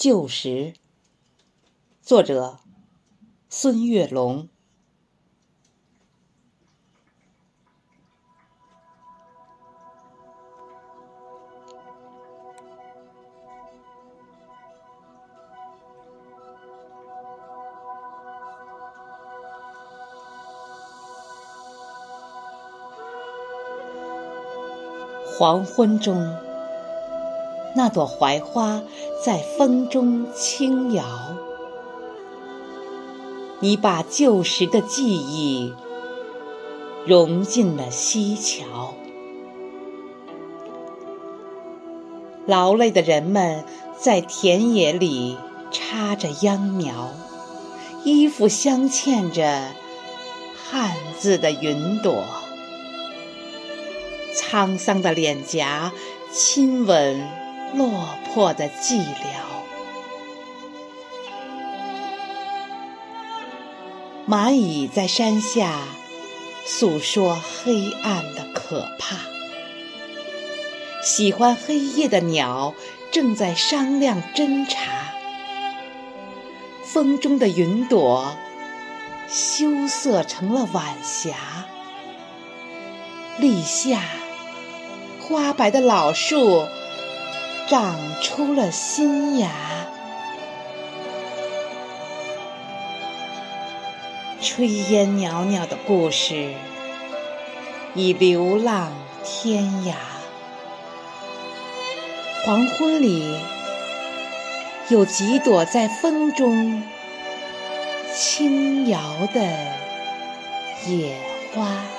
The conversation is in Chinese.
旧时，作者孙月龙。黄昏中，那朵槐花在风中轻摇。你把旧时的记忆融进了溪桥。劳累的人们在田野里插着秧苗，衣服镶嵌着汉字的云朵。沧桑的脸颊亲吻落魄的寂寥，蚂蚁在山下诉说黑暗的可怕，喜欢黑夜的鸟正在商量侦查，风中的云朵羞涩成了晚霞，立夏。花白的老树长出了新芽，炊烟袅袅的故事已流浪天涯。黄昏里，有几朵在风中轻摇的野花。